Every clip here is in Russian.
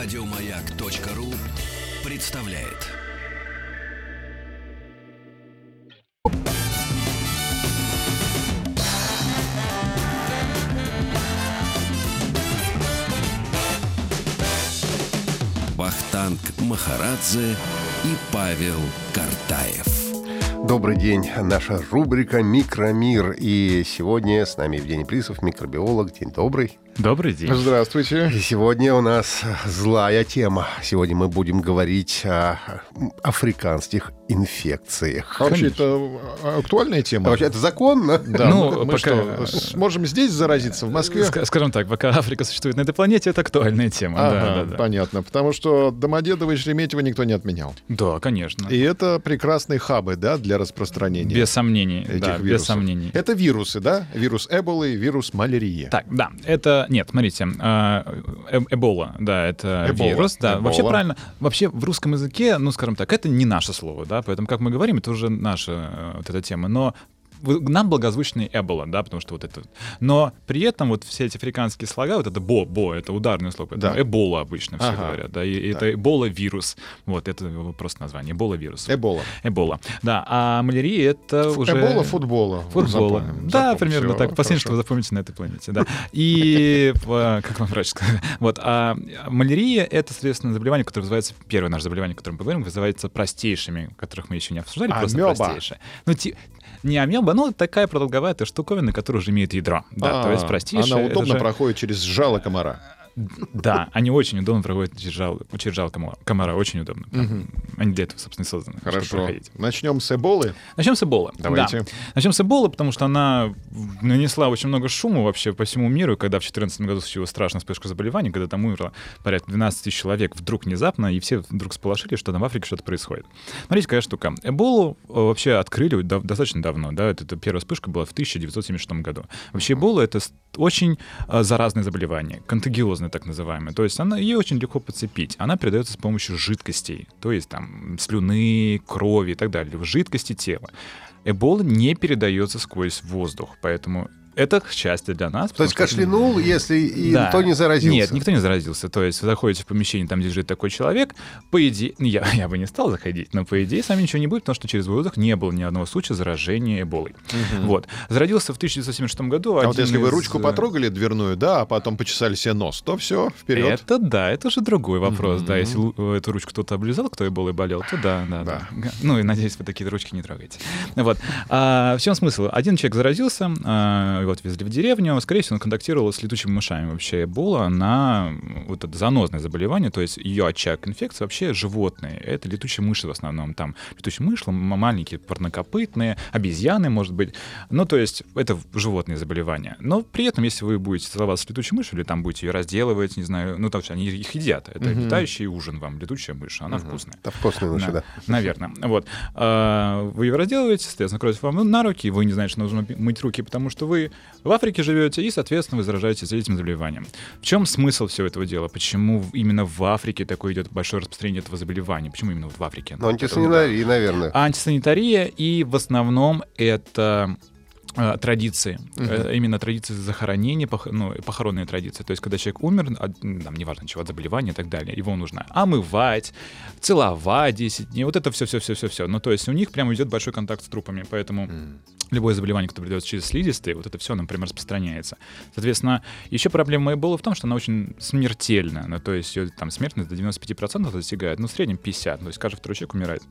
Радиомаяк.ру представляет. Вахтанг Махарадзе и Павел Картаев. Добрый день. Наша рубрика «Микромир». И сегодня с нами Евгений Плисов, микробиолог. День добрый. Добрый день. Здравствуйте. И сегодня у нас злая тема. Сегодня мы будем говорить о африканских инфекциях. А вообще, это актуальная тема? А вообще, это законно? Да, ну, мы, пока... что, сможем здесь заразиться, в Москве? Скажем так, пока Африка существует на этой планете, это актуальная тема. Ага, да, да, да. понятно. Потому что Домодедово и Шереметьево никто не отменял. Да, конечно. И это прекрасные хабы, да, для распространения. Без сомнений, этих да, вирусов. без сомнений. Это вирусы, да? Вирус Эболы и вирус малярии. Так, да, это нет, смотрите, а, э, Эбола, да, это Эбола. вирус, да. Эбола. Вообще правильно, вообще в русском языке, ну, скажем так, это не наше слово, да, поэтому, как мы говорим, это уже наша э, вот эта тема. Но нам благозвучный Эбола, да, потому что вот это... Но при этом вот все эти африканские слога, вот это бо, бо, это ударное слово, это да. Эбола обычно все ага. говорят, да, и да. это Эбола-вирус, вот, это просто название, Эбола-вирус. Эбола. Эбола, да, а малярия это уже... Эбола футбола. Футбола, запомним, да, запомним, примерно все, так, последнее, что вы запомните на этой планете, да. И, как вам врач сказал, вот, а малярия это, соответственно, заболевание, которое называется, первое наше заболевание, о котором мы говорим, называется простейшими, которых мы еще не обсуждали, просто простейшие. Ну, не амеба, но такая продолговатая штуковина, которая уже имеет ядро. Да, то есть а, простейшая. Она удобно проходит через жало комара. Да, они очень удобно проходят через жал, через жал комара, очень удобно. Они для этого, собственно, и созданы. Хорошо. Начнем с эболы? Начнем с эболы. Давайте. Да. Начнем с эболы, потому что она нанесла очень много шума вообще по всему миру, когда в 2014 году случилась страшная вспышка заболеваний, когда там умерло порядка 12 тысяч человек вдруг внезапно, и все вдруг сполошили, что там в Африке что-то происходит. Смотрите, какая штука. Эболу э, вообще открыли достаточно давно, да, это, это первая вспышка была в 1976 году. Вообще эбола — это очень э, заразное заболевание, контагиозное так называемое. То есть она, ее очень легко подцепить. Она передается с помощью жидкостей, то есть там слюны, крови и так далее, жидкости тела. Эбола не передается сквозь воздух, поэтому это счастье для нас. То есть что... кашлянул, если и да. никто не заразился? Нет, никто не заразился. То есть вы заходите в помещение, там, где живет такой человек, по идее, я, я бы не стал заходить, но по идее с вами ничего не будет, потому что через воздух не было ни одного случая заражения эболой. Угу. Вот. Зародился в 1976 году. А вот если из... вы ручку потрогали дверную, да, а потом почесали себе нос, то все, вперед. Это да, это уже другой вопрос. Угу. Да, если эту ручку кто-то облизал, кто эболой болел, то да, да, да. да. Ну и надеюсь, вы такие ручки не трогаете. Вот. А, в чем смысл? Один человек заразился, а, его отвезли в деревню, скорее всего, он контактировал с летучими мышами. Вообще Эбола, она вот это занозное заболевание, то есть ее очаг инфекции вообще животные. Это летучие мыши в основном. Там летучие мыши, маленькие парнокопытные, обезьяны, может быть. Ну, то есть это животные заболевания. Но при этом, если вы будете целоваться с летучей мышью или там будете ее разделывать, не знаю, ну, там они их едят. Это угу. летающий ужин вам, летучая мышь, она угу. вкусная. Это вкусная мышь, да. Наверное. Вот. А, вы ее разделываете, соответственно, кровь вам на руки, вы не знаете, что нужно мыть руки, потому что вы в Африке живете, и, соответственно, вы заражаетесь этим заболеванием. В чем смысл всего этого дела? Почему именно в Африке такое идет большое распространение этого заболевания? Почему именно в Африке? Ну, антисанитария, наверное. Антисанитария, и в основном это традиции, uh-huh. именно традиции захоронения, пох, ну, похоронные традиции. То есть, когда человек умер, от, там, неважно чего, от заболевания и так далее, его нужно омывать, целовать 10 дней, вот это все-все-все-все-все. Ну, то есть у них прямо идет большой контакт с трупами, поэтому uh-huh. любое заболевание, которое передается через слизистые, вот это все, например, распространяется. Соответственно, еще проблема Эбола в том, что она очень смертельна, ну, то есть ее там смертность до 95% достигает, ну, в среднем 50, то есть каждый второй человек умирает.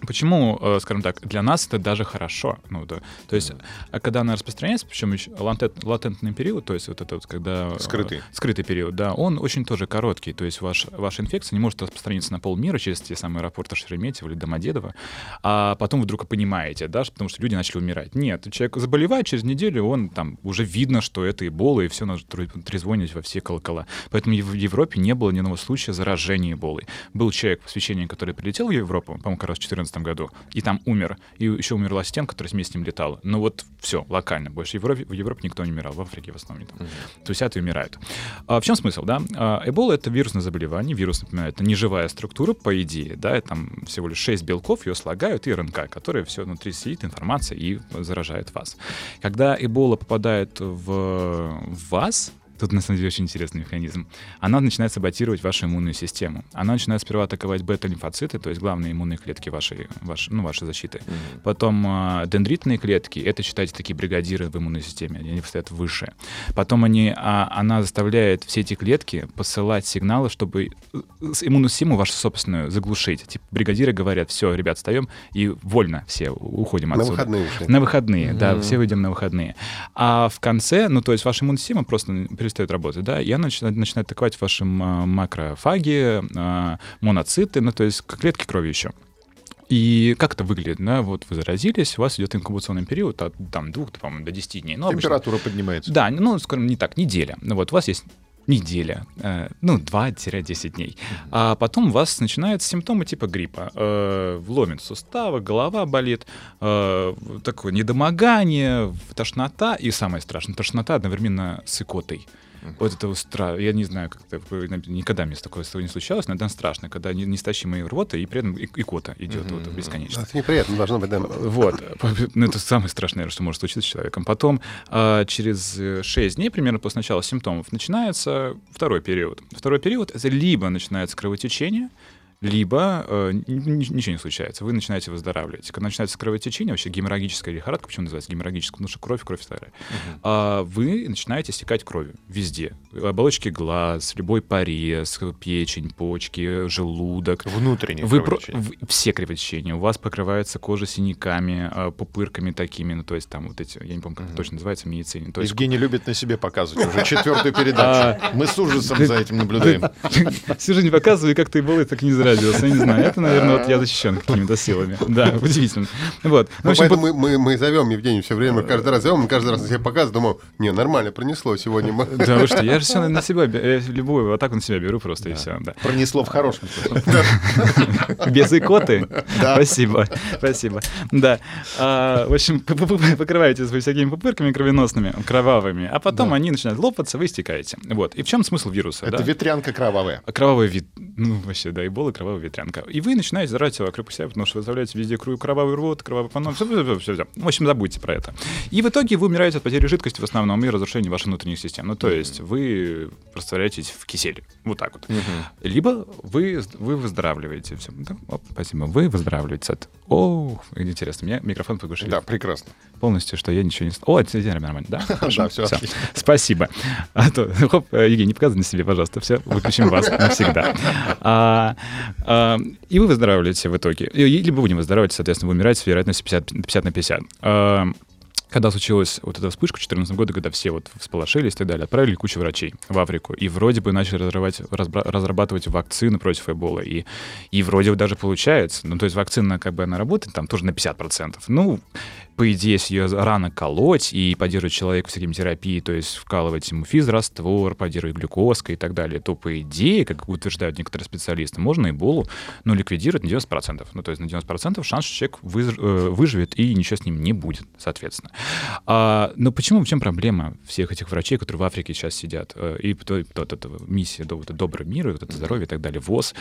Почему, э, скажем так, для нас это даже хорошо? Ну, да. То есть, mm. когда она распространяется, причем еще латент, латентный период, то есть вот это вот, когда... Э, скрытый. Скрытый период, да, он очень тоже короткий. То есть ваш, ваша инфекция не может распространиться на полмира через те самые аэропорты Шереметьево или Домодедово, а потом вдруг понимаете, да, потому что люди начали умирать. Нет, человек заболевает, через неделю он там уже видно, что это эбола, и все надо трезвонить во все колокола. Поэтому в Европе не было ни одного случая заражения эболой. Был человек в священник, который прилетел в Европу, по-моему, как раз в 2014 году, и там умер. И еще умерла ассистент, который вместе с ним летал. Ну вот все, локально. Больше в Европе, в Европе никто не умирал, в Африке в основном. Там. То есть это умирают. А в чем смысл, да? А, эбола — это вирусное заболевание. Вирус, напоминаю, это неживая структура, по идее, да, там всего лишь 6 белков, ее слагают, и РНК, которая все внутри сидит, информация, и заражает вас. Когда эбола попадает в вас, Тут, на самом деле, очень интересный механизм. Она начинает саботировать вашу иммунную систему. Она начинает сперва атаковать бета-лимфоциты, то есть главные иммунные клетки вашей, вашей, ну, вашей защиты. Mm-hmm. Потом э, дендритные клетки, это, считайте, такие бригадиры в иммунной системе, они стоят выше. Потом они, а, она заставляет все эти клетки посылать сигналы, чтобы э, иммунную систему вашу собственную заглушить. Типа бригадиры говорят, все, ребят, встаем и вольно все уходим отсюда. На выходные. На выходные, mm-hmm. да, все выйдем на выходные. А в конце, ну, то есть ваша иммунная система просто перестает работать, да, и она начинает, начинает атаковать ваши макрофаги, а, моноциты, ну, то есть клетки крови еще. И как это выглядит? Да? Вот вы заразились, у вас идет инкубационный период от там, двух по до 10 дней. Ну, Температура обычно... поднимается. Да, ну, скажем, не так, неделя. Ну, вот у вас есть неделя, э, ну, 2-10 дней. А потом у вас начинаются симптомы типа гриппа. Э, вломит суставы, голова болит, э, такое недомогание, тошнота и самое страшное, тошнота одновременно с икотой. Вот это страх. Я не знаю, как это никогда мне с такого не случалось, но это страшно, когда неистощимая рвота, и при этом икота идет вот, бесконечно. Это неприятно должно быть, да. Вот. Ну, это самое страшное, что может случиться с человеком. Потом а, через 6 дней, примерно после начала симптомов, начинается второй период. Второй период — это либо начинается кровотечение, либо э, ничего не случается, вы начинаете выздоравливать. Когда начинается кровотечение, вообще геморрагическая лихорадка, почему называется геморрагическая? Потому что кровь, кровь старая. Uh-huh. А вы начинаете стекать кровью везде. Оболочки глаз, любой порез, печень, почки, желудок. Внутренние вы про... Все кровотечения. У вас покрывается кожа синяками, а, пупырками такими, ну то есть там вот эти, я не помню, как uh-huh. это точно называется в медицине. То есть... Евгений любит на себе показывать уже четвертую передачу. А, Мы с ужасом за этим наблюдаем. Всю жизнь показываю, как ты был, так и не заразился, я не знаю. Это, наверное, вот я защищен какими-то силами. Да, удивительно. Вот. Ну, общем, поэтому по... мы, мы зовем Евгений все время, каждый раз зовем, он каждый раз на себя показывает, думаю, не, нормально, пронесло сегодня. Да, вы что, я же все на себя, я любую атаку на себя беру просто, и все. Пронесло в хорошем Без икоты? Спасибо, спасибо. Да. А, в общем, покрываете вы всякими пупырками кровеносными, кровавыми, а потом они начинают лопаться, вы истекаете. Вот. И в чем смысл вируса? Это ветрянка кровавая. Кровавый вид. Ну, вообще, да, и бола, кровавая ветрянка. И вы начинаете зарать вокруг себя, потому что вы оставляете везде кровавый рот, кровавый фанон, все, все, все, все. В общем, забудьте про это. И в итоге вы умираете от потери жидкости в основном и разрушения ваших внутренних систем. Ну, то есть вы растворяетесь в киселе. Вот так вот. Либо вы, вы выздоравливаете. Все. Да, оп, спасибо. Вы выздоравливаете от... О, интересно, меня микрофон поглушили. Да, прекрасно. Полностью, что я ничего не... О, это нормально, да? Да, все Спасибо. А то, хоп, Евгений, не показывай на себе, пожалуйста. Все, выключим вас навсегда. А, а, и вы выздоравливаете в итоге. Либо вы не выздоравливаете, соответственно, вы умираете с вероятностью 50, 50 на 50 а, когда случилась вот эта вспышка в 2014 году, когда все вот всполошились и так далее, отправили кучу врачей в Африку. И вроде бы начали разрабатывать, разрабатывать вакцины против Эбола. И, и вроде бы даже получается. Ну, то есть вакцина, как бы она работает, там тоже на 50%. Ну, по идее, если ее рано колоть и поддерживать человека всякими терапией, то есть вкалывать ему физраствор, поддерживать глюкозкой и так далее, то, по идее, как утверждают некоторые специалисты, можно Эболу ну, ликвидировать на 90%. Ну, то есть на 90% шанс, что человек э, выживет и ничего с ним не будет, соответственно. А, но почему, в чем проблема всех этих врачей, которые в Африке сейчас сидят? Э, и вот эта миссия вот, добрый мир, вот это здоровье и так далее, ВОЗ.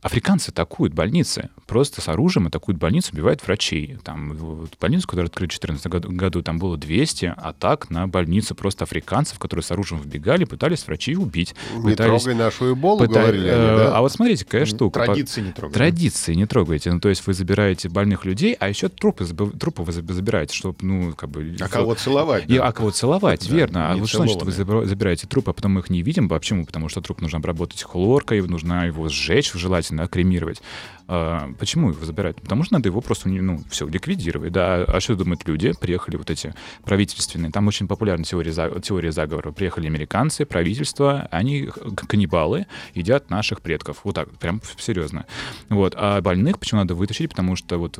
Африканцы атакуют больницы. Просто с оружием атакуют больницы, убивают врачей. Там вот, больницу, которая открыли в 2014 году, году, там было 200 атак на больницы просто африканцев, которые с оружием вбегали, пытались врачей убить. Не пытались, трогай нашу эболу, пыта... говорили они, э, да? А вот смотрите, какая штука. Традиции не трогаете. Традиции не трогаете. Ну, то есть вы забираете больных людей, а еще трупы, трупы вы забираете, чтобы, ну, как бы... А кого целовать? И, да? А кого целовать, да, верно. А вы что значит, вы забираете трупы, а потом мы их не видим? Почему? Потому что труп нужно обработать хлоркой, нужно его сжечь, желательно кремировать. А, почему его забирают? Потому что надо его просто, ну, все, ликвидировать. Да, а что думают люди? Приехали вот эти правительственные, там очень популярна теория, теория заговора. Приехали американцы, правительство, они каннибалы, едят наших предков. Вот так, прям серьезно. Вот. А больных почему надо вытащить? Потому что вот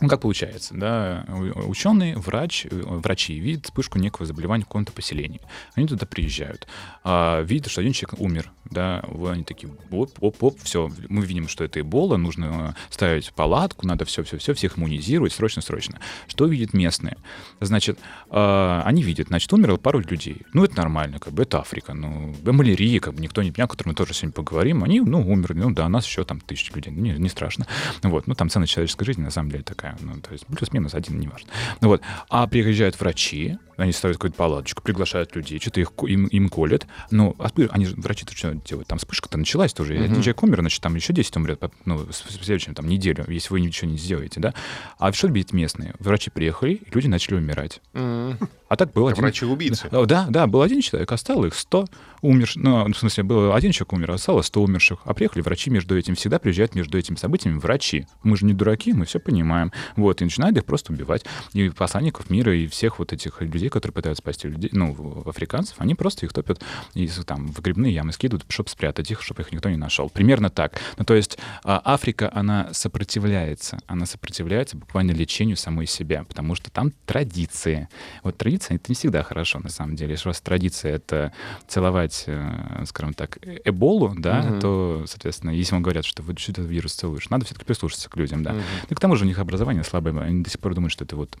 ну, как получается, да, ученые, врач, э, врачи видят вспышку некого заболевания в каком-то поселении. Они туда приезжают, а, видят, что один человек умер, да, они такие, оп, оп, оп, все, мы видим, что это Эбола, нужно ставить палатку, надо все-все-все, всех иммунизировать, срочно-срочно. Что видят местные? Значит, а, они видят, значит, умерло пару людей. Ну, это нормально, как бы, это Африка, ну, малярия, как бы, никто не понял, о котором мы тоже сегодня поговорим, они, ну, умерли, ну, да, нас еще там тысячи людей, не, не страшно. Вот, ну, там цена человеческой жизни, на самом деле, такая такая, ну, то есть плюс-минус один, неважно. Ну, вот. А приезжают врачи, они ставят какую-то палаточку, приглашают людей, что-то их, им, им колят. Но а они же, врачи-то что делают? Там вспышка-то началась тоже. Mm-hmm. Один человек умер, значит, там еще 10 умрет ну, в следующем там, неделю, если вы ничего не сделаете, да? А что бить местные? Врачи приехали, и люди начали умирать. Mm-hmm. А так было один... Врачи-убийцы. Да, да, был один человек, осталось их 100 умерших. Ну, в смысле, был один человек умер, осталось 100 умерших. А приехали врачи между этим. Всегда приезжают между этими событиями врачи. Мы же не дураки, мы все понимаем. Вот, и начинают их просто убивать. И посланников мира, и всех вот этих людей, которые пытаются спасти людей, ну, африканцев, они просто их топят и там в грибные ямы скидывают, чтобы спрятать их, чтобы их никто не нашел. Примерно так. Ну, то есть а, Африка, она сопротивляется. Она сопротивляется буквально лечению самой себя, потому что там традиции. Вот традиция — это не всегда хорошо, на самом деле. Если у вас традиция — это целовать, э, скажем так, эболу, да, угу. то, соответственно, если вам говорят, что вы что этот вирус целуешь, надо все-таки прислушаться к людям, да. Угу. Ну, к тому же у них образование слабое, они до сих пор думают, что это вот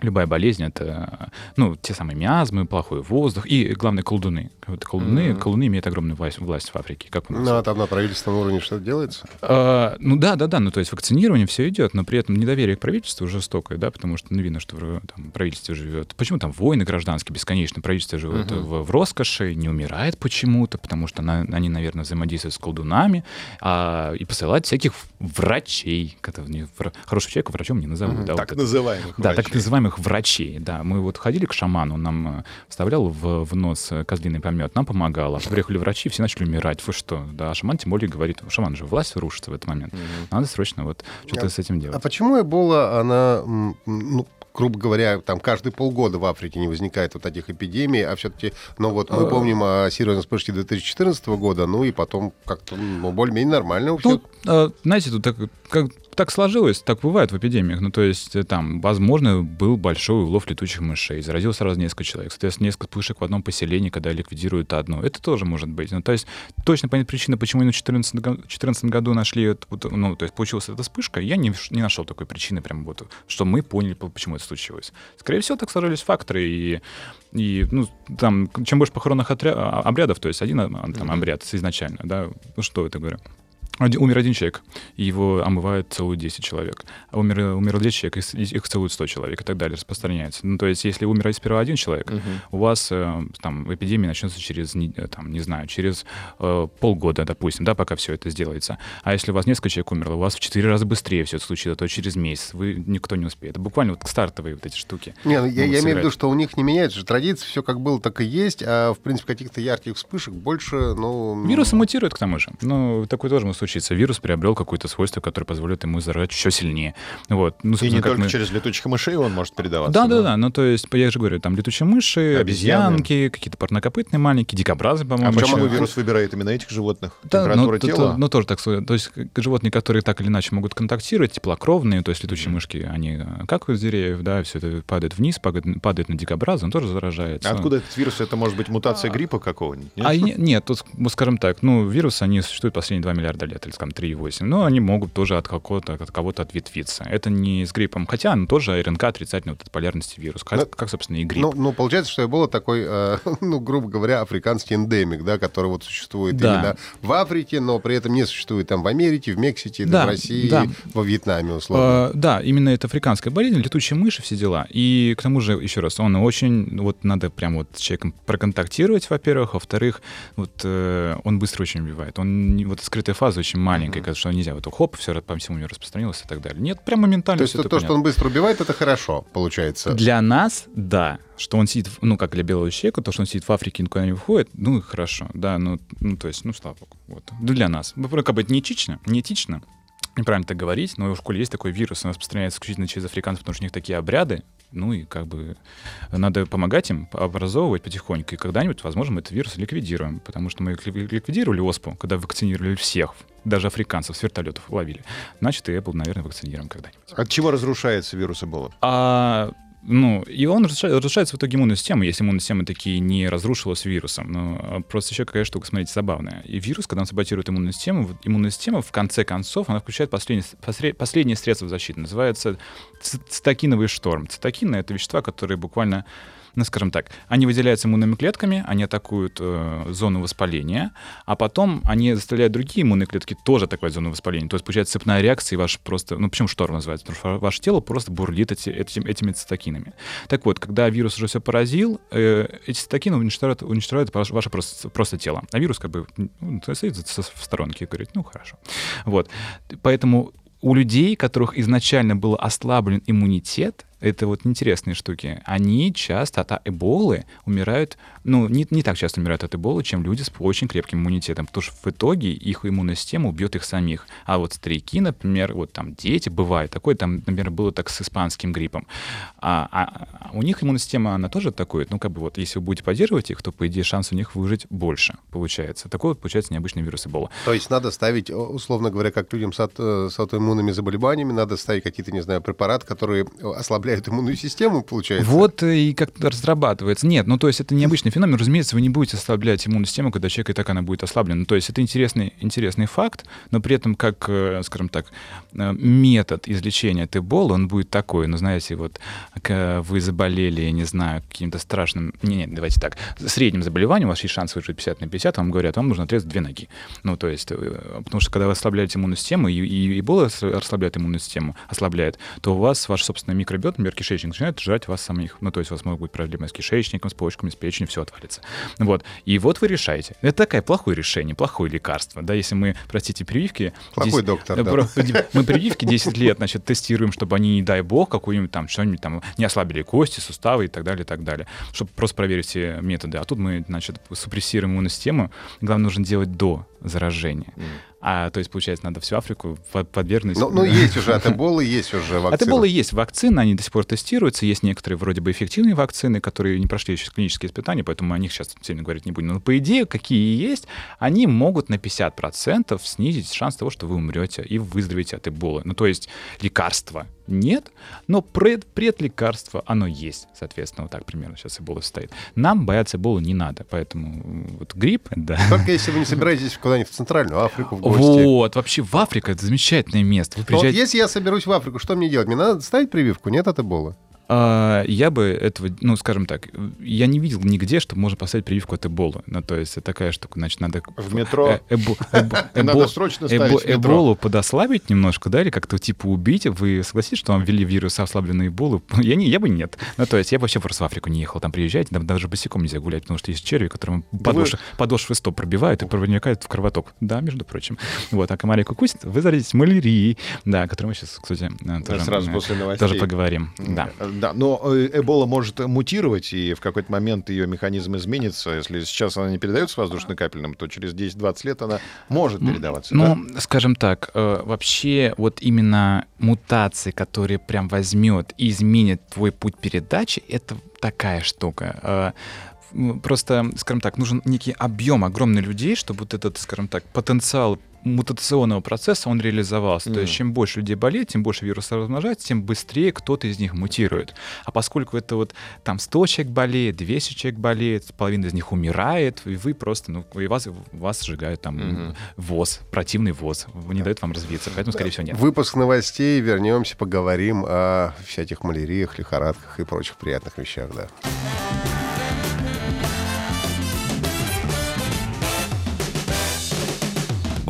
любая болезнь это, ну, те самые миазмы, плохой воздух и, главное, колдуны. Вот колдуны, mm-hmm. колдуны имеют огромную власть, власть в Африке. Как у нас. Ну, а там на правительственном уровне что-то делается? А, ну да, да, да. Ну, то есть вакцинирование все идет, но при этом недоверие к правительству жестокое, да, потому что ну, видно, что в, там, правительство живет. Почему там войны гражданские бесконечно? Правительство живет mm-hmm. в, в роскоши, не умирает почему-то, потому что на, они, наверное, взаимодействуют с колдунами а, и посылают всяких врачей. Которые, не, хорошего человека врачом не назовут. Mm-hmm. Да, так вот называемых. Да, так называемых самых врачей, да. Мы вот ходили к шаману, он нам э, вставлял в, в нос э, козлиный помет, нам помогало. Приехали врачи, все начали умирать. Вы что? Да, а шаман тем более говорит, шаман же, власть рушится в этот момент. Mm-hmm. Надо срочно вот что-то а, с этим делать. А почему Эбола, она, ну, грубо говоря, там каждые полгода в Африке не возникает вот таких эпидемий, а все-таки, ну вот мы а. помним о серьезной вспышке 2014 года, ну и потом как-то ну, более-менее нормально. Тут, а, знаете, тут так, как так сложилось, так бывает в эпидемиях. Ну, то есть э, там, возможно, был большой улов летучих мышей, заразил сразу несколько человек. Соответственно, несколько вспышек в одном поселении, когда ликвидируют одно. Это тоже может быть. Ну, то есть точно понять причину, почему именно в 2014 году нашли, ну, то есть получилась эта вспышка, я не, не нашел такой причины, прям вот, что мы поняли, почему это случилось. Скорее всего, так сложились факторы, и, и ну, там, чем больше похоронных отря- а, обрядов, то есть один а, там, обряд изначально, да, ну, что это говорю, один, умер один человек, и его омывают целую 10 человек. А умер, умер 10 человек, их, их целуют 100 человек и так далее, распространяется. Ну, то есть, если умер сперва один человек, uh-huh. у вас э, там эпидемия начнется через, э, там, не знаю, через э, полгода, допустим, да, пока все это сделается. А если у вас несколько человек умерло, у вас в 4 раза быстрее все это случится, то через месяц вы никто не успеет. Это буквально вот стартовые вот эти штуки. Не, ну, я, я имею в виду, что у них не меняется же традиция, все как было, так и есть, а в принципе каких-то ярких вспышек больше, ну... Вирусы мутируют к тому же. Ну, такое тоже может случиться. Вирус приобрел какое-то свойство, которое позволит ему заражать еще сильнее. Вот. Ну, и не только мы... через летучих мышей он может передаваться. Да, да, да, да. Ну, то есть, я же говорю, там летучие мыши, Обезьяны. обезьянки, какие-то парнокопытные маленькие, дикобразы, по-моему. А почему вирус выбирает именно этих животных? Да, Температура ну, тела? То, ну, тоже так. То есть, животные, которые так или иначе могут контактировать, теплокровные, то есть летучие mm-hmm. мышки, они как из деревьев, да, все это падает вниз, падает, падает на дикобраза, он тоже заражается. А откуда этот вирус? Это может быть мутация гриппа какого-нибудь? Нет? А нет, тут, скажем так, ну, вирусы, они существуют последние 2 миллиарда лет, или, скажем, 3,8. Но они могут тоже от, какого-то, от кого-то ответвиться. Это не с гриппом, хотя он тоже РНК отрицательной вот полярности вирус, как, но, ну, как, собственно, и грипп. Ну, ну получается, что было такой, э, ну, грубо говоря, африканский эндемик, да, который вот существует да. именно в Африке, но при этом не существует там в Америке, в Мексике, да, в России, да. во Вьетнаме, условно. Э, да, именно это африканская болезнь, летучие мыши, все дела. И к тому же, еще раз, он очень, вот надо прям вот с человеком проконтактировать, во-первых, во-вторых, вот э, он быстро очень убивает. Он, вот скрытая фаза очень маленькая, mm-hmm. что нельзя вот хоп, все по всему миру распространилось и так далее. Нет, прям моментально. То есть то, то что он быстро убивает, это хорошо, получается? Для нас, да. Что он сидит, ну, как для белого человека, то, что он сидит в Африке никуда не выходит, ну, хорошо, да, ну, ну то есть, ну, слава богу, вот. Для нас. Как бы это неэтично, неэтично, неправильно так говорить, но в школе есть такой вирус, он распространяется исключительно через африканцев, потому что у них такие обряды, ну и как бы надо помогать им, образовывать потихоньку, и когда-нибудь, возможно, мы этот вирус ликвидируем, потому что мы ликвидировали ОСПУ, когда вакцинировали всех, даже африканцев с вертолетов ловили. Значит, и Apple, наверное, вакцинируем когда-нибудь. От чего разрушается вирус Эбола? А ну, и он разрушается в итоге иммунная система, если иммунная система такие не разрушилась вирусом. Но а, просто еще какая штука, смотрите, забавная. И вирус, когда он саботирует иммунную систему, иммунная система в конце концов, она включает последнее, последнее средство защиты. Называется цитокиновый шторм. Цитокины — это вещества, которые буквально ну, скажем так, они выделяются иммунными клетками, они атакуют э, зону воспаления, а потом они заставляют другие иммунные клетки тоже атаковать зону воспаления. То есть получается цепная реакция, и ваш просто, ну почему шторм называется? Потому что ваше тело просто бурлит эти, этим, этими цитокинами. Так вот, когда вирус уже все поразил, э, эти цитокины уничтожают, уничтожают ваше, ваше просто, просто тело. А вирус как бы ну, стоит в сторонке и говорит, ну хорошо. Вот. Поэтому у людей, у которых изначально был ослаблен иммунитет, это вот интересные штуки. Они часто от эболы умирают, ну, не, не так часто умирают от эболы, чем люди с очень крепким иммунитетом, потому что в итоге их иммунная система убьет их самих. А вот старики, например, вот там дети, бывает такое, там, например, было так с испанским гриппом. А, а, у них иммунная система, она тоже атакует. Ну, как бы вот, если вы будете поддерживать их, то, по идее, шанс у них выжить больше, получается. Такой вот, получается, необычный вирус эбола. То есть надо ставить, условно говоря, как людям с, от, э, с аутоиммунными заболеваниями, надо ставить какие-то, не знаю, препараты, которые ослабляют ослабляют иммунную систему, получается. Вот и как-то разрабатывается. Нет, ну то есть это необычный феномен. Разумеется, вы не будете ослаблять иммунную систему, когда человек и так она будет ослаблена. То есть это интересный, интересный факт, но при этом как, э, скажем так, э, метод излечения от эбола, он будет такой. Ну, знаете, вот вы заболели, я не знаю, каким-то страшным... Не, нет, давайте так. Средним заболеванием у вас есть шанс выжить 50 на 50, вам говорят, вам нужно отрезать две ноги. Ну, то есть, э, потому что когда вы ослабляете иммунную систему, и, и эбола ослабляет иммунную систему, ослабляет, то у вас ваш собственный микробиот, например, кишечник, начинает жрать вас самих. Ну, то есть у вас могут быть проблемы с кишечником, с почками, с печенью, все отвалится. Вот. И вот вы решаете. Это такое плохое решение, плохое лекарство. Да, если мы, простите, прививки... Плохой 10, доктор, да. Мы прививки 10 лет, значит, тестируем, чтобы они, не дай бог, какую-нибудь там, что-нибудь там, не ослабили кости, суставы и так далее, и так далее. Чтобы просто проверить все методы. А тут мы, значит, супрессируем иммунную систему. Главное, нужно делать до заражения. Mm. А, то есть, получается, надо всю Африку подвергнуть... Ну, ну есть уже от эболы, есть уже вакцины. От эболы есть вакцины, они до сих пор тестируются. Есть некоторые вроде бы эффективные вакцины, которые не прошли еще клинические испытания, поэтому о них сейчас сильно говорить не будем. Но по идее, какие есть, они могут на 50% снизить шанс того, что вы умрете и выздоровеете от эболы. Ну, то есть лекарства нет, но пред, предлекарство оно есть, соответственно, вот так примерно сейчас эбола стоит. Нам бояться эболы не надо, поэтому вот грипп, да. Только если вы не собираетесь куда-нибудь в Центральную Африку в гости. Вот, вообще в Африку это замечательное место. Вы приезжаете... вот если я соберусь в Африку, что мне делать? Мне надо ставить прививку? Нет от эбола? А, я бы этого, ну, скажем так, я не видел нигде, что можно поставить прививку от эболы. Ну, то есть это такая штука, значит, надо... В метро? Э, надо срочно Эболу подослабить немножко, да, или как-то типа убить. Вы согласитесь, что вам ввели вирус ослабленной эболы? Я, не, я бы нет. Ну, то есть я вообще просто в Африку не ехал. Там приезжать, там даже босиком нельзя гулять, потому что есть черви, которым подошвы, подошвы стоп пробивают и проникают в кровоток. Да, между прочим. Вот, а комарик укусит, вы заразитесь малярией, да, о которой мы сейчас, кстати, тоже, Сразу после новостей. тоже поговорим. Да. Да, но э, Эбола может мутировать, и в какой-то момент ее механизм изменится. Если сейчас она не передается воздушно-капельным, то через 10-20 лет она может передаваться. Ну, да? скажем так, э, вообще вот именно мутации, которые прям возьмет и изменит твой путь передачи, это такая штука э, просто, скажем так, нужен некий объем огромный людей, чтобы вот этот, скажем так, потенциал мутационного процесса он реализовался. Mm. То есть чем больше людей болеет, тем больше вируса размножается, тем быстрее кто-то из них мутирует. А поскольку это вот там 100 человек болеет, 200 человек болеет, половина из них умирает, и вы просто, ну, и вас, вас сжигают там mm-hmm. ВОЗ, противный ВОЗ, не дает вам развиться, поэтому, скорее всего, нет. Выпуск новостей, вернемся, поговорим о всяких маляриях, лихорадках и прочих приятных вещах, да.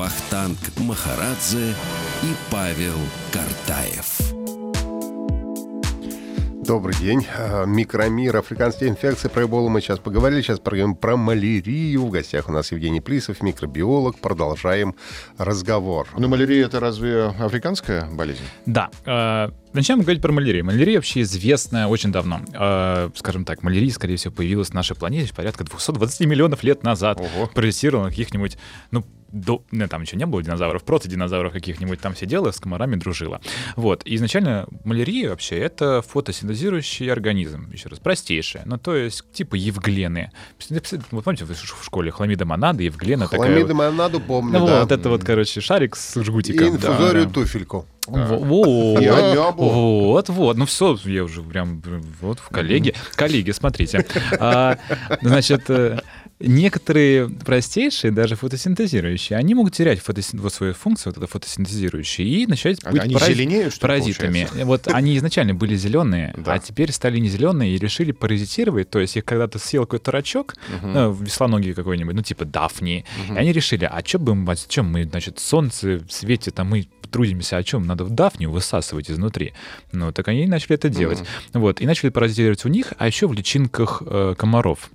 Вахтанг Махарадзе и Павел Картаев. Добрый день. А, микромир, африканские инфекции, про эболу мы сейчас поговорили. Сейчас поговорим про малярию. В гостях у нас Евгений Плисов, микробиолог. Продолжаем разговор. Ну, малярия — это разве африканская болезнь? Да. А, начнем говорить про малярию. Малярия вообще известна очень давно. Э, скажем так, малярия, скорее всего, появилась на нашей планете порядка 220 миллионов лет назад. Ого. Продюсировала каких-нибудь, ну, до, ну, там еще не было динозавров, просто динозавров каких-нибудь там сидела, с комарами дружила. Вот. И изначально малярия вообще это фотосинтезирующий организм, еще раз, простейшая. Ну, то есть, типа евглены. Вот помните, в школе хламида монада, евглена хламида такая... монаду помню, ну, да. Вот это вот, короче, шарик с жгутиком. И инфузорию да, туфельку. Вот, вот, вот, ну все, я уже прям вот в коллеге. Коллеги, смотрите. А, значит, э, некоторые простейшие, даже фотосинтезирующие, они могут терять фотосин... вот свою функцию, вот это фотосинтезирующие, и начать А быть они парази- зеленеют, что паразитами. получается? Вот они изначально были зеленые, Да. а теперь стали не зеленые и решили паразитировать. То есть их когда-то съел какой-то рачок, ну, веслоногий какой-нибудь, ну типа дафни, и они решили, а что бы мы, о чем мы, значит, солнце светит, а мы трудимся, о чем надо в дафнию высасывать изнутри. Ну, так они начали это делать. Вот, и начали паразитировать у них, а еще в личинках э, комаров.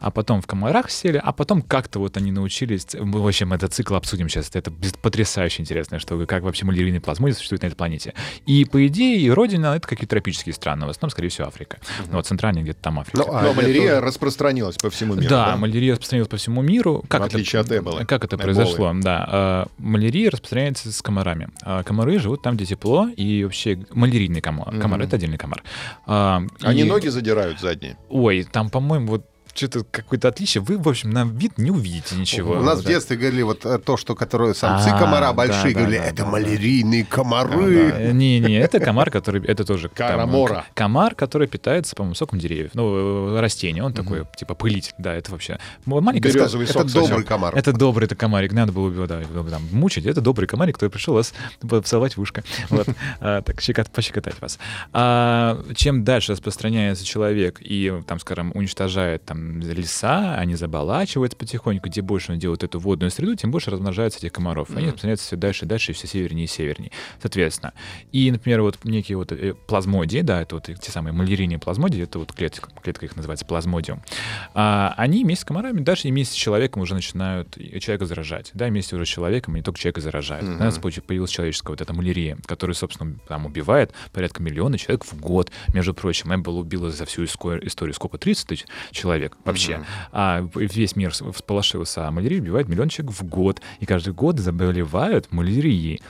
А потом в комарах сели, а потом как-то вот они научились... Мы, в общем, этот цикл обсудим сейчас. Это потрясающе интересная штука, как вообще малярийный плазмодий существует на этой планете. И, по идее, и родина — это какие-то тропические страны, в основном, скорее всего, Африка. Ну, вот центральная где-то там Африка. Ну, а Но это малярия тоже- распространилась по всему миру. да, малярия распространилась по всему миру. Как В это- отличие от Эболы. Как это Эболы. произошло? Да, а, малярия распространяется с комарами. А комары живут там, где тепло, и вообще малярийный комар, комар это отдельный комар. А, Они и- ноги задирают задние. Ой, там, по-моему, вот что-то какое-то отличие. Вы, в общем, на вид не увидите ничего. У нас в детстве говорили вот э, то, что которые самцы А, комара большие, да, говорили, да, это да, да. малярийные комары. Не-не, это комар, который... Это тоже... Карамора. комар, который питается, по-моему, соком деревьев. Ну, э, растение. Он такой, типа, пылитель. Да, это вообще... Маленькая Береза. ска- Розовый Это сок добрый комар. Это добрый это комарик, надо было его да, его там, мучить. Это добрый комарик, который пришел вас поцеловать в ушко. Вот. А, так, щекот- пощекотать вас. А, чем дальше распространяется человек и, там, скажем, уничтожает там леса, они заболачиваются потихоньку, где больше он делает эту водную среду, тем больше размножается этих комаров. Они распространяются все дальше и дальше, и все севернее и севернее. Соответственно. И, например, вот некие вот э, плазмодии, да, это вот те самые малярийные плазмодии, это вот клетка, клетка их называется плазмодиум. А, они вместе с комарами дальше и вместе с человеком уже начинают человека заражать. Да, вместе уже с человеком, и не только человека заражают. У нас появилась человеческая вот эта малярия, которая, собственно, там убивает порядка миллиона человек в год. Между прочим, Эбола убила за всю историю сколько? 30 тысяч человек вообще. А весь мир всполошился, а малярия убивает миллион человек в год. И каждый год заболевают малярией.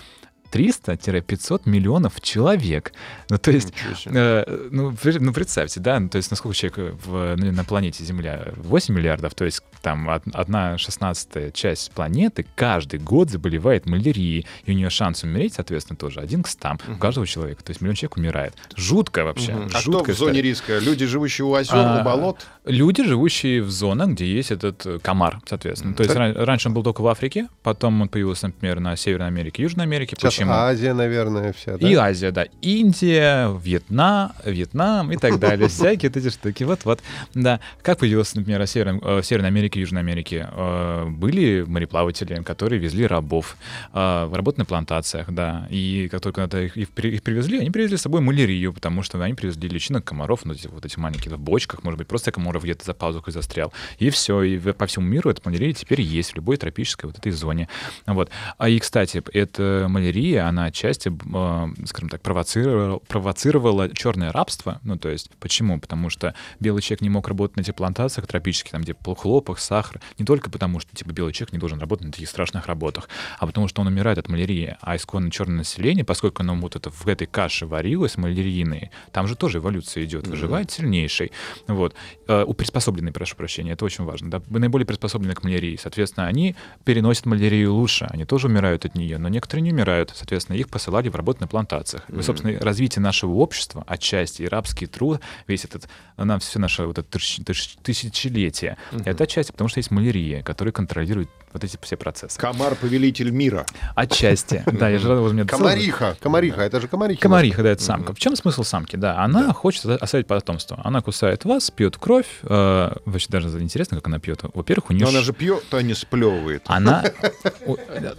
300-500 миллионов человек. Ну, то есть, э, ну, ну, представьте, да, ну, то есть, насколько человек в, на, на планете Земля? 8 миллиардов, то есть, там, од- одна шестнадцатая часть планеты каждый год заболевает малярией, и у нее шанс умереть, соответственно, тоже один к стам у каждого человека. То есть, миллион человек умирает. Жутко вообще. А кто жуткая в зоне история. риска? Люди, живущие у озер, А, у болот? Люди, живущие в зонах, где есть этот э, комар, соответственно. То есть ран- раньше он был только в Африке, потом он появился, например, на Северной Америке, Южной Америке. Сейчас Почему? Азия, наверное, вся, да? И Азия, да. Индия, Вьетнам, Вьетнам и так далее. Всякие вот эти штуки. Вот-вот. Да. Как появился, например, в Северной, э, в Северной Америке и Южной Америке? Э, Были мореплаватели, которые везли рабов, э, работать на плантациях, да. И как только их, их при- их привезли, они привезли с собой малярию, потому что они привезли личинок комаров, ну, вот эти маленькие в бочках, может быть, просто комаров где-то за пазухой застрял. И все. И по всему миру эта малярия теперь есть в любой тропической вот этой зоне. Вот. А и, кстати, эта малярия, она отчасти, э, скажем так, провоцировала, провоцировала черное рабство. Ну, то есть, почему? Потому что белый человек не мог работать на этих плантациях тропических, там, где хлопок, сахар. Не только потому, что, типа, белый человек не должен работать на таких страшных работах, а потому что он умирает от малярии. А исконно черное население, поскольку оно вот это в этой каше варилось, малярийной, там же тоже эволюция идет, выживает сильнейший. Вот. Э, У приспособленный, прошу прощения, это очень важно. Да? Наиболее приспособлены к малярии. Соответственно, они переносят малярию лучше, они тоже умирают от нее, но некоторые не умирают. Соответственно, их посылали в работу на плантациях. И, собственно, развитие нашего общества, отчасти и рабский труд, весь этот, нам все наше вот это тысяч- тысяч- тысячелетие, это отчасти, потому что есть малярия, которая контролирует вот эти все процессы. Комар-повелитель мира. Отчасти. Да, я же вот у меня целый- Комариха, комариха, это же комарихи. Комариха, да, это самка. В чем смысл самки? Да, она хочет оставить потомство. Она кусает вас, пьет кровь. э, вообще даже интересно, как она пьет. Во-первых, у нее... Но она же пьет, а не сплевывает. Она...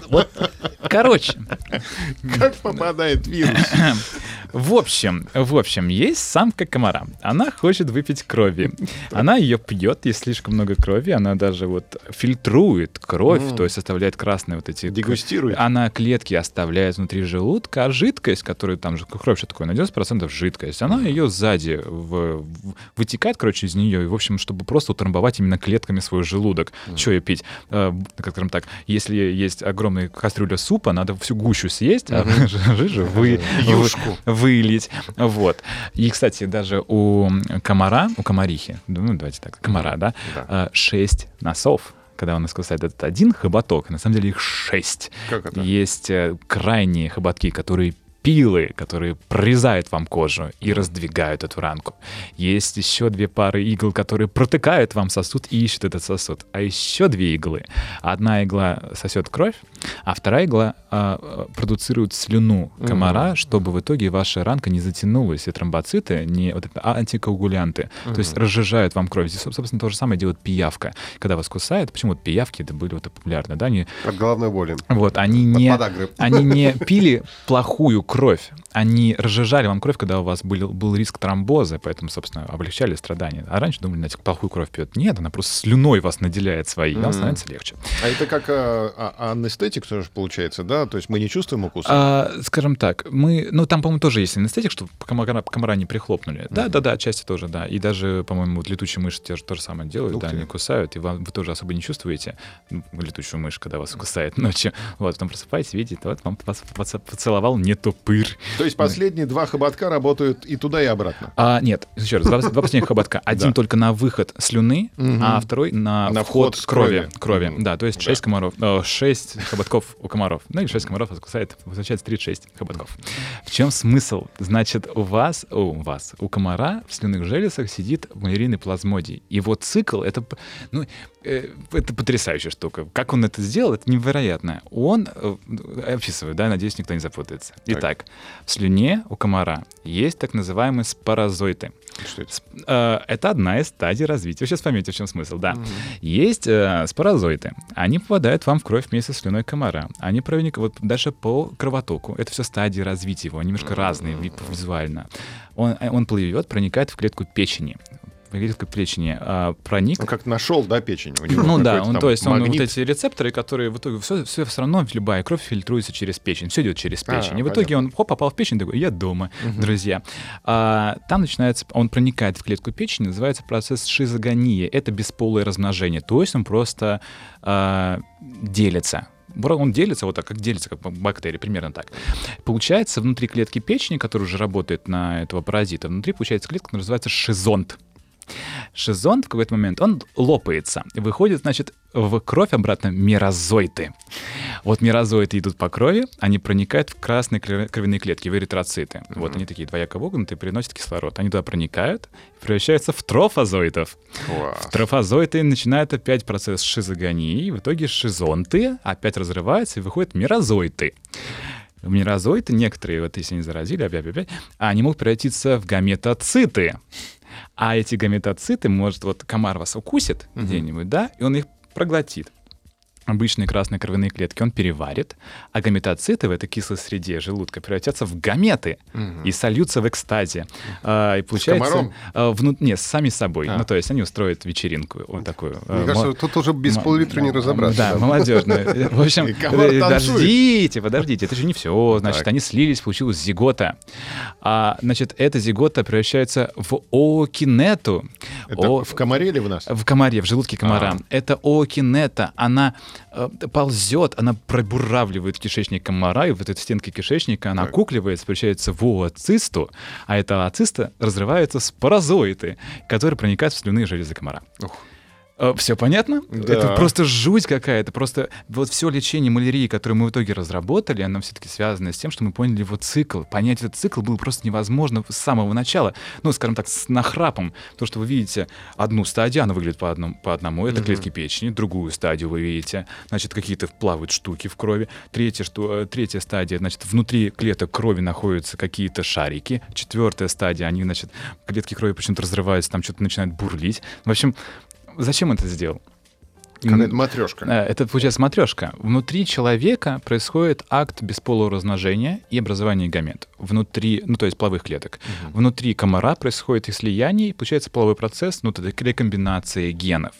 Вот, короче, Как попадает вирус? в общем, в общем, есть самка комара. Она хочет выпить крови. Она ее пьет, есть слишком много крови. Она даже вот фильтрует кровь, то есть оставляет красные вот эти... Дегустирует. Она клетки оставляет внутри желудка, а жидкость, которая там же кровь что такое, на 90% жидкость, она ее сзади в- в- вытекает, короче, из нее, и, в общем, чтобы просто утрамбовать именно клетками свой желудок. Что ее пить? Э, как скажем так, если есть огромная кастрюля супа, надо всю гущу съесть, а жижу вы, Юшку. вылить. Вот. И, кстати, даже у комара, у комарихи, ну, давайте так, комара, да, Да. э, шесть носов. Когда он нас кусает этот один хоботок, на самом деле их шесть. Как это? Есть э, крайние хоботки, которые пилы, которые прорезают вам кожу и раздвигают эту ранку. Есть еще две пары игл, которые протыкают вам сосуд и ищут этот сосуд. А еще две иглы. Одна игла сосет кровь, а вторая игла а, продуцирует слюну комара, mm-hmm. чтобы в итоге ваша ранка не затянулась, и тромбоциты, не вот это, а антикоагулянты, mm-hmm. то есть разжижают вам кровь. Здесь, собственно, то же самое делает пиявка. Когда вас кусает, почему вот пиявки это были вот популярны, да? Они, От головной боли. Вот, они не, они не пили плохую кровь, они разжижали вам кровь, когда у вас был, был риск тромбоза, поэтому, собственно, облегчали страдания. А раньше думали, знаете, плохую кровь пьет. Нет, она просто слюной вас наделяет своей, mm-hmm. и вам становится легче. А это как а, а, анестетик тоже получается, да? То есть мы не чувствуем укуса? А, скажем так, мы, ну там, по-моему, тоже есть анестетик, чтобы комара, комара не прихлопнули. Да, mm-hmm. да, да, отчасти тоже, да. И даже, по-моему, вот летучие мыши те же то же самое делают, Ух да, ты. они кусают, и вам, вы тоже особо не чувствуете летучую мышь, когда вас кусает ночью. Вот, потом просыпаетесь, видите, вот вам поцеловал не топыр. То есть последние два хоботка работают и туда, и обратно? А, нет, еще раз, два, два последних хоботка. Один только на выход слюны, а второй на, вход крови. Крови, да, то есть 6 комаров, 6 хоботков у комаров. Ну и 6 комаров кусает, получается 36 хоботков. В чем смысл? Значит, у вас, у вас, у комара в слюнных железах сидит малярийный плазмодий. Его цикл, это, ну, э, это потрясающая штука. Как он это сделал, это невероятно. Он, э, описываю, да, надеюсь, никто не запутается. Итак, в слюне у комара есть так называемые спорозоиты. Что это? Э, это одна из стадий развития. Вы сейчас поймете, в чем смысл, да. Угу. Есть э, спорозоиты. Они попадают вам в кровь вместе с слюной комара. Они проникают вот даже по кровотоку. Это все стадии развития его. Они немножко разные визуально. Он, он плывет, проникает в клетку печени клетку печени а, проник. Он как нашел, да, печень? У него ну да, он, то есть он, вот эти рецепторы, которые в итоге все, все, все равно любая кровь фильтруется через печень, все идет через а, печень. А, и в итоге он хоп, попал в печень, такой, я дома, угу. друзья. А, там начинается, он проникает в клетку печени, называется процесс шизогонии. Это бесполое размножение, то есть он просто а, делится он делится вот так, как делится, как бактерии, примерно так. Получается, внутри клетки печени, которая уже работает на этого паразита, внутри получается клетка, которая называется шизонт. Шизонт в какой-то момент, он лопается. Выходит, значит, в кровь обратно мерозоиты. Вот мерозоиты идут по крови, они проникают в красные кровяные клетки, в эритроциты. Mm-hmm. Вот они такие двояко вогнутые, приносят кислород. Они туда проникают, превращаются в трофозоидов. Wow. Трофозоиты начинают опять процесс шизогонии, в итоге шизонты опять разрываются и выходят мерозоиты мерозоиты, некоторые, вот если они заразили, опять, опять, они могут превратиться в гаметоциты. А эти гаметоциты, может, вот комар вас укусит угу. где-нибудь, да, и он их проглотит обычные красные кровяные клетки он переварит, а гаметоциты в этой кислой среде желудка превратятся в гаметы угу. и сольются в экстазе. А, и получается... С комаром? А, вну... Нет, сами собой. А. Ну, то есть они устроят вечеринку вот такую. Мне а, кажется, мо... тут уже без пол-литра не разобраться. Да, молодежная. В общем, подождите, подождите, это же не все. Значит, так. они слились, получилась зигота. А, значит, эта зигота превращается в оокинету. Это О... в комаре или в нас? В комаре, в желудке комара. А. Это оокинета. Она Э, ползет, она пробуравливает кишечник комара, и вот этой стенки кишечника она так. кукливается, превращается в ооцисту, а эта ооциста разрывается в спорозоиты, которые проникают в слюнные железы комара. Ух. Э, все понятно? Да. Это просто жуть какая-то. Просто вот все лечение малярии, которое мы в итоге разработали, оно все-таки связано с тем, что мы поняли его цикл. Понять этот цикл было просто невозможно с самого начала. Ну, скажем так, с нахрапом. То, что вы видите одну стадию, она выглядит по, одному, по одному, это угу. клетки печени. Другую стадию вы видите, значит, какие-то плавают штуки в крови. Третья, что, э, третья стадия, значит, внутри клеток крови находятся какие-то шарики. Четвертая стадия, они, значит, клетки крови почему-то разрываются, там что-то начинает бурлить. В общем, зачем это сделал? Какая-то матрешка. Это получается матрешка. Внутри человека происходит акт бесполого размножения и образования гамет. Внутри, ну то есть половых клеток. Угу. Внутри комара происходит их слияние, и получается половой процесс, ну это рекомбинация генов.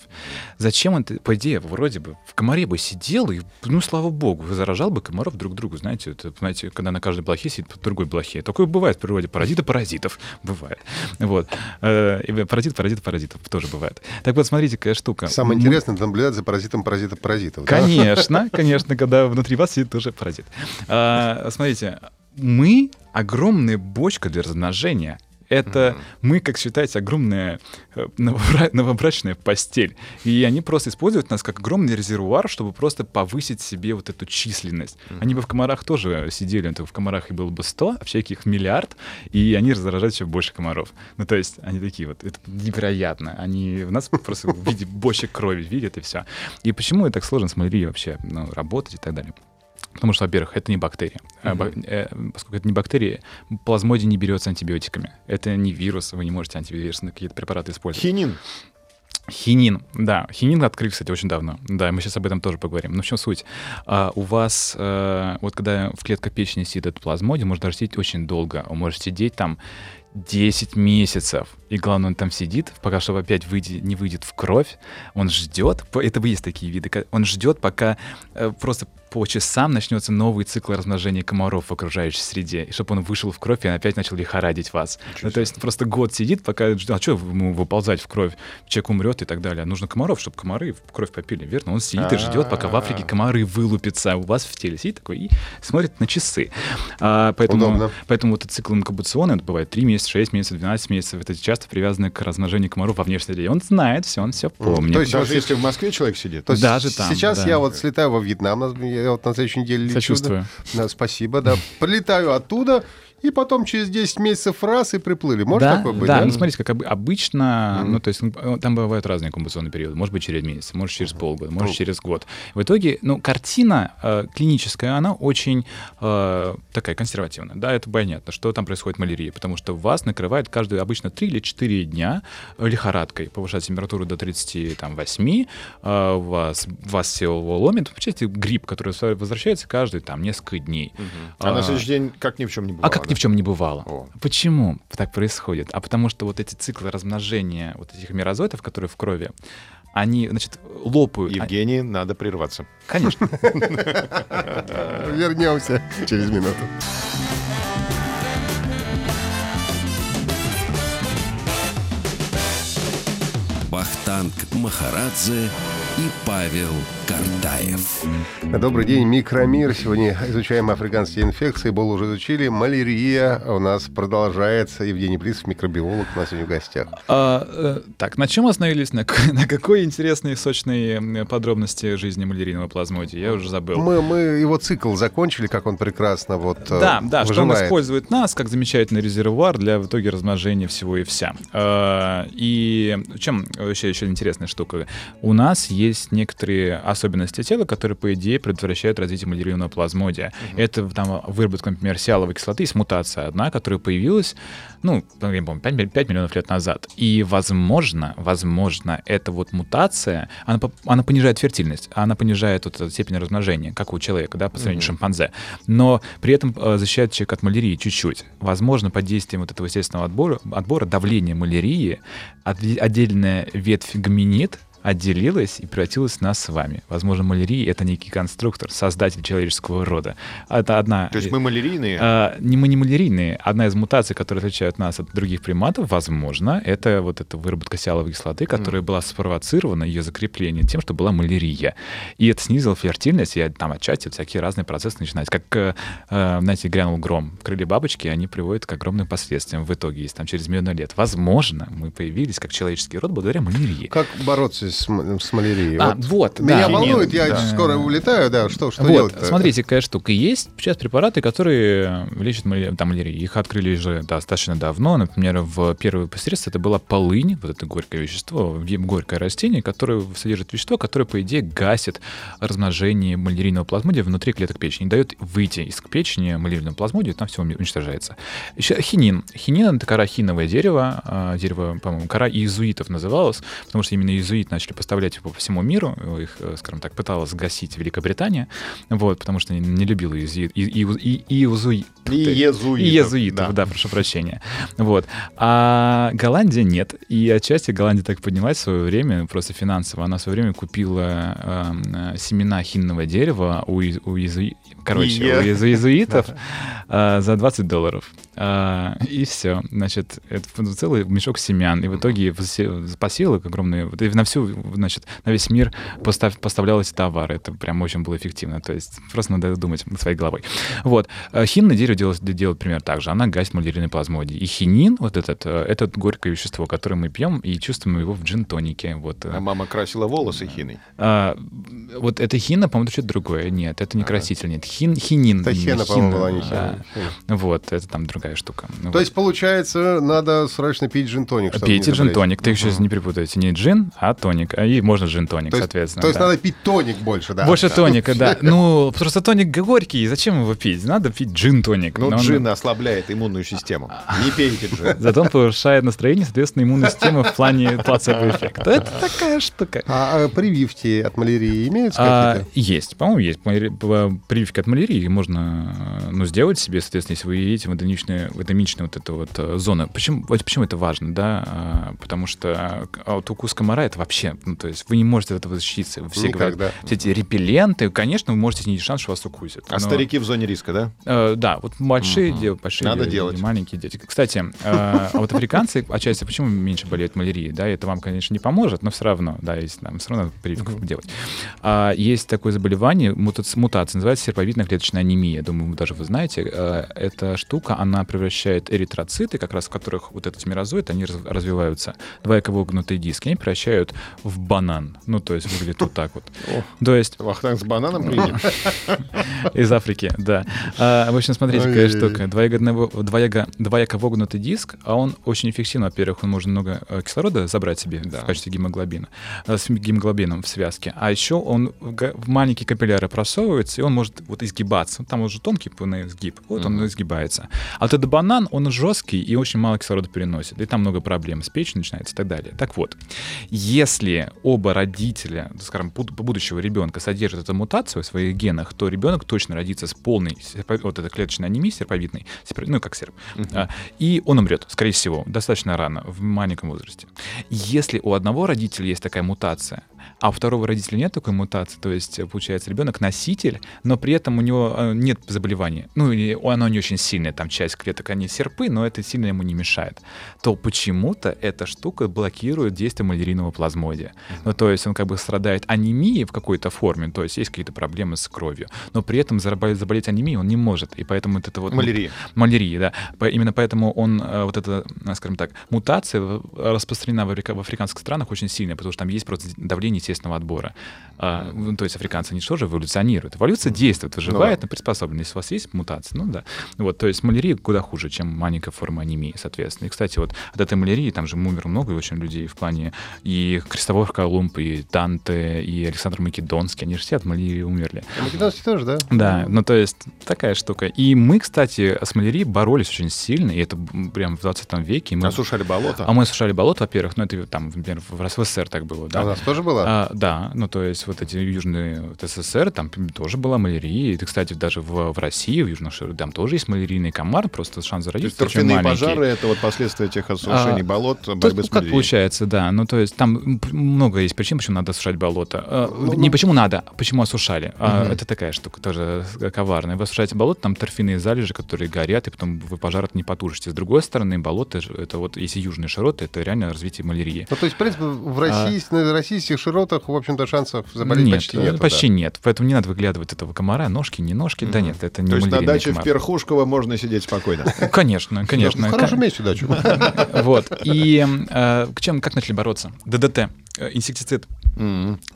Зачем это, по идее, вроде бы в комаре бы сидел и, ну слава богу, заражал бы комаров друг другу, знаете, это, знаете, когда на каждой блохе сидит другой блохе. Такое бывает в природе. Паразиты паразитов бывает. Вот. Э, паразит, паразит, паразитов тоже бывает. Так вот, смотрите, какая штука. Самое интересное, наблюдать наблюдать за паразитом паразитов паразитов. Конечно, да? конечно, когда внутри вас сидит тоже паразит. А, смотрите, мы огромная бочка для размножения Это мы, как считается, огромная э, новобра- новобрачная постель. И они просто используют нас как огромный резервуар, чтобы просто повысить себе вот эту численность. Они бы в комарах тоже сидели, то в комарах их было бы 100, а всяких миллиард, и они заражают еще больше комаров. Ну, то есть они такие вот, это невероятно. Они в нас просто в виде бочек крови видят, и все. И почему так сложно с малярией вообще ну, работать и так далее? Потому что, во-первых, это не бактерия. А бак- э, поскольку это не бактерия, плазмодий не берется антибиотиками. Это не вирус, вы не можете антивирусные какие-то препараты использовать. Хинин. Хинин, да. Хинин открыли, кстати, очень давно. Да, мы сейчас об этом тоже поговорим. Но в чем суть? А, у вас, э, вот когда в клетках печени сидит этот плазмодий, может даже сидеть очень долго. Он может сидеть там 10 месяцев. И главное, он там сидит, пока что опять выйди- не выйдет в кровь. Он ждет, это есть такие виды, он ждет, пока э, просто по часам начнется новый цикл размножения комаров в окружающей среде, и чтобы он вышел в кровь и опять начал лихорадить вас. Ну, то есть просто год сидит, пока ждет, а что ему выползать в кровь? Человек умрет и так далее. Нужно комаров, чтобы комары в кровь попили, верно? Он сидит и ждет, пока в Африке комары вылупятся, а у вас в теле сидит такой и смотрит на часы. А, поэтому, Удобно. поэтому вот этот цикл инкубационный, это бывает 3 месяца, 6 месяцев, 12 месяцев, это часто привязано к размножению комаров во внешней среде. Он знает все, он все помнит. то есть Даже если в Москве человек сидит. То Даже там, Сейчас да. я вот слетаю во Вьетнам, на- я вот на следующей неделе лечу. Сочувствую. Да, спасибо, да. Прилетаю оттуда, и потом через 10 месяцев раз и приплыли. Может да, такое быть, да, да? ну смотрите, как об- обычно, ну то есть ну, там бывают разные инкубационные периоды. Может быть через месяц, может через полгода, может через год. В итоге, ну картина э, клиническая, она очень э, такая консервативная. Да, это понятно, что там происходит малярия, потому что вас накрывает каждые обычно 3 или 4 дня э, лихорадкой, повышает температуру до 38, э, вас, вас все ломит. Представляете, грипп, который возвращается каждые там несколько дней. А, на следующий день как ни в чем не бывало. А как ни в чем не бывало. О. Почему так происходит? А потому что вот эти циклы размножения вот этих мирозоидов, которые в крови, они, значит, лопают. А- Евгений, надо прерваться. Конечно. Вернемся через минуту. Вахтанг Махарадзе и Павел Картаев. Добрый день, Микромир. Сегодня изучаем африканские инфекции. Бол уже изучили. Малярия у нас продолжается. Евгений Плисов, микробиолог, у нас сегодня в гостях. А, э, так, на чем остановились? На, на какой интересной сочной подробности жизни малярийного плазмодия? Я уже забыл. Мы, мы его цикл закончили, как он прекрасно вот э, Да, да, что он выживает. использует нас как замечательный резервуар для в итоге размножения всего и вся. А, И чем вообще еще интересная штука? У нас есть некоторые особенности тела, которые, по идее, предотвращают развитие малярийного плазмодия. Это там выработка, например, сиаловой кислоты, есть мутация одна, которая появилась, ну, я не помню, 5, миллионов лет назад. И, возможно, возможно, эта вот мутация, она, она понижает фертильность, она понижает вот степень размножения, как у человека, да, по сравнению с шимпанзе. Но при этом э, защищает человека от малярии чуть-чуть. Возможно, под действием вот этого естественного отбора, отбора давление малярии, отде- отдельная ветвь гоминид отделилась и превратилась в нас с вами. Возможно, малярия — это некий конструктор, создатель человеческого рода. Это одна... То есть мы малярийные? А, не мы не малярийные. Одна из мутаций, которые отличают нас от других приматов, возможно, это вот эта выработка сиаловой кислоты, которая была спровоцирована, ее закрепление тем, что была малярия. И это снизило фертильность, и там отчасти всякие разные процессы начинаются. Как, э, э, знаете, грянул гром в крыле бабочки, они приводят к огромным последствиям в итоге, если там через миллионы лет. Возможно, мы появились как человеческий род благодаря малярии. Как бороться с, м- с малярией? А, вот, Меня да. волнует, я Да. скоро улетаю, да, что, что вот, делать-то? смотрите, какая штука. Есть сейчас препараты, которые лечат маля- там, малярию. Их открыли же достаточно давно. Например, в первое посредство это была полынь, вот это горькое вещество, горькое растение, которое содержит вещество, которое, по идее, гасит размножение малярийного плазмодия внутри клеток печени. Дает выйти из печени малярийного плазмодия, там все уничтожается. Еще хинин. Хинин — это кора хиновое дерево. а, Дерево, по-моему, кора иезуитов называлось, потому что именно иезуит начали поставлять его по всему миру. Их, э, скажем так, пыталась гасить Великобритания, вот, потому что не, любила и, и, иезуи- иезуитов, да. прошу прощения. Вот. А Голландия нет. И отчасти Голландия так поднялась в свое время, просто финансово. Она в свое время купила э, семена хинного дерева у, у, иезуи- короче, у иезу- иезуитов э, за 20 долларов. А, и все. Значит, это целый мешок семян. И в итоге посеялок огромный. Вот и на всю значит, на весь мир постав, поставлял эти товары. Это прям очень было эффективно. То есть просто надо думать своей головой. Вот. Э, Хинное дерево делает, делает примерно так же. Она гасит малярийный плазмодий. И хинин, вот этот, э, это горькое вещество, которое мы пьем и чувствуем его в джин-тонике. Вот. А мама красила волосы хиной. А, вот это хина, по-моему, это что-то другое. Нет, это не краситель, нет. Хин, хинин. Это хина, по-моему, была не хина. Да. Вот, это там другая штука. Ну, То вот. есть, получается, надо срочно пить джин-тоник, чтобы Пейте джин-тоник. Ты еще не перепутайте. Не джин, а тоник. А и можно джин-тоник, соответственно. то есть да. надо пить тоник больше, да? Больше Да. тоника, да. Ну, просто тоник горький, зачем его пить? Надо пить джин-тоник. Ну, джин ослабляет иммунную систему. Не пейте джин. Зато он повышает настроение, соответственно, иммунную систему в плане плацебо-эффекта. Это такая штука. А, а прививки от малярии имеются А, какие-то? есть, по-моему, есть. Прививка от малярии можно э, ну, сделать себе, соответственно, если вы едете в эндемичную, в эндемичную вот эту вот э, зону. Почему, вот почему это важно, да? А, Потому что а, вот укус комара это вообще, ну, то есть вы не можете от этого защититься. Все говорят, Никогда. все эти репелленты, конечно, вы можете снизить шанс, что вас укусят. А Но- старики в зоне риска, да? Э, да, вот большие, де- большие Надо де- делать. маленькие дети. Кстати, э, а вот африканцы, отчасти, почему меньше болеют малярией? Да, это вам, конечно, не поможет, но все равно, да, если нам все равно прививку делать. А, есть такое заболевание, мутац- мутация, называется серповидно-клеточная анемия. Думаю, вы даже вы знаете. Э, эта штука, она превращает эритроциты, как раз в которых вот этот тимирозоид, они раз- развиваются, двояко вогнутые диски, они превращают в банан. Ну, то есть выглядит вот так вот. То есть Вахтанг с бананом приедет. из Африки, да. А, в общем, смотрите, какая штука. Двояко, вогнутый диск, а он очень эффективен. Во-первых, он может много э, кислорода забрать себе в качестве гемоглобина, э, с гемоглобином в связке. А еще он в маленькие капилляры просовывается, и он может вот изгибаться. Там уже тонкий пыльный изгиб, вот он изгибается. А вот этот банан, он жесткий и очень мало кислорода переносит. И там много проблем с печенью начинается и так далее. Так вот, если оба родителя, скажем, буд- будущего ребенка содержат эту мутацию в своих генах, то ребенок точно родится с полной вот этой клеточной анемией серповидной, серпо- ну как серп, А, и он умрет, скорее всего, достаточно рано, в маленьком возрасте. Если у одного родителя есть такая мутация, а у второго родителя нет такой мутации, то есть э, получается ребенок носитель, но при этом у него э, нет заболевания, ну или оно не очень сильное, там часть клеток они серпы, но это сильно ему не мешает, то почему-то эта штука блокирует действие малярийного плазмодия. Ну то есть он как бы страдает анемией в какой-то форме, то есть есть какие-то проблемы с кровью, но при этом заболеть, заболеть анемией он не может, и поэтому вот это вот Малярия. малярии, да. Именно поэтому он, э, вот эта, скажем так, мутация распространена в африканских странах очень сильно, потому что там есть просто давление естественного отбора. А, ну, то есть африканцы, они же тоже эволюционируют. Эволюция действует, выживает, но приспособлена. Если у вас есть мутация, ну да. Вот, то есть малярия куда хуже, чем маленькая форма анемии, соответственно. И, кстати, вот от этой малярии там же умер много очень людей в плане и Кристофор Колумб, и Данте, и Александр Македонский, они же все от малярии умерли. А Македонский тоже, да? Да, ну то есть такая штука. И мы, кстати, с малярией боролись очень сильно, и это прям в 20 веке. Мы... Осушали болото. А мы осушали болото, во-первых, ну это там, например, в в СССР так было, да. А у нас тоже было? А, да, ну то есть вот эти южные вот СССР, там тоже была малярия. И, кстати, даже в, в России, в Южном Шире, там тоже есть малярийный комар, просто шанс То есть заразиться очень маленький. пожары — это вот последствия тех осушений А, болот, То борьбы ну, с как малярией. получается, да. Ну, то есть там много есть причин, почему надо осушать болото. А, Ну, не ну. почему надо, а почему осушали. А, это такая штука тоже коварная. Вы осушаете болото, там торфяные залежи, которые горят, и потом вы пожар не потушите. С другой стороны, болото, это вот, если южные широты, это реально развитие малярии. Ну, то есть, в принципе, в России, на российских широтах, в общем-то, шансов заболеть нет, почти нет. почти нет. Поэтому не надо выглядывать этого комара, ножки, не ножки. Да нет, это не То есть на даче в. Перхушково можно сидеть спокойно. Конечно, конечно. В хорошем месте дачу. Вот. И э, к чем, как начали бороться? ДДТ, э, инсектицид.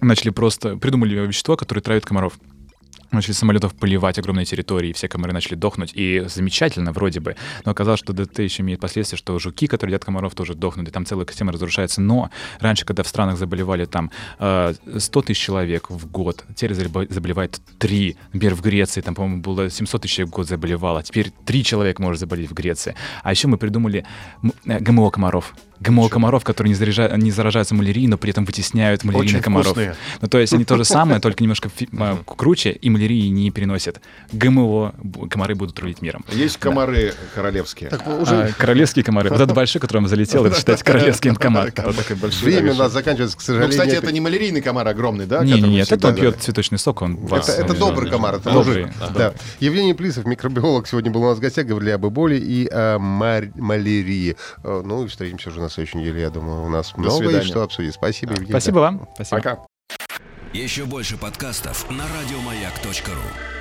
Начали просто придумали вещество, которое травит комаров. Начали самолетов поливать огромные территории, и все комары начали дохнуть. И замечательно вроде бы. Но оказалось, что ДТ еще имеет последствия, что жуки, которые едят комаров, тоже дохнут, и там целая система разрушается. Но раньше, когда в странах заболевали там э, 100 тысяч человек в год, теперь заболе- заболевает 3. Например, в Греции там, по-моему, было 700 тысяч в год заболевало. Теперь 3 человека может заболеть в Греции. А еще мы придумали э, ГМО комаров. ГМО комаров, которые не, заряжа- не заражаются малярией, но при этом вытесняют малярийных комаров. вкусные. Ну, то есть они то же самое, только немножко фи- а, круче, и малярии не переносят. ГМО комары будут рулить миром. Есть комары королевские. Так, А, королевские комары. Вот этот большой, который вам залетел, это считается королевский комар. Время у нас заканчивается, к Ну, сожалению. кстати, это не малярийный комар огромный, да? Не, нет, это он пьет цветочный сок, он. Это, добрый комар, это мужик. Евгений Плисов, микробиолог, сегодня был у нас в гостях, говорили об эболе и о малярии. Э, Ну и встретимся уже на на следующей неделе. Я думаю, у нас много свидания. есть что обсудить. Спасибо, Евгений. Спасибо вам. Спасибо. Пока. Еще больше подкастов на радиомаяк.ру.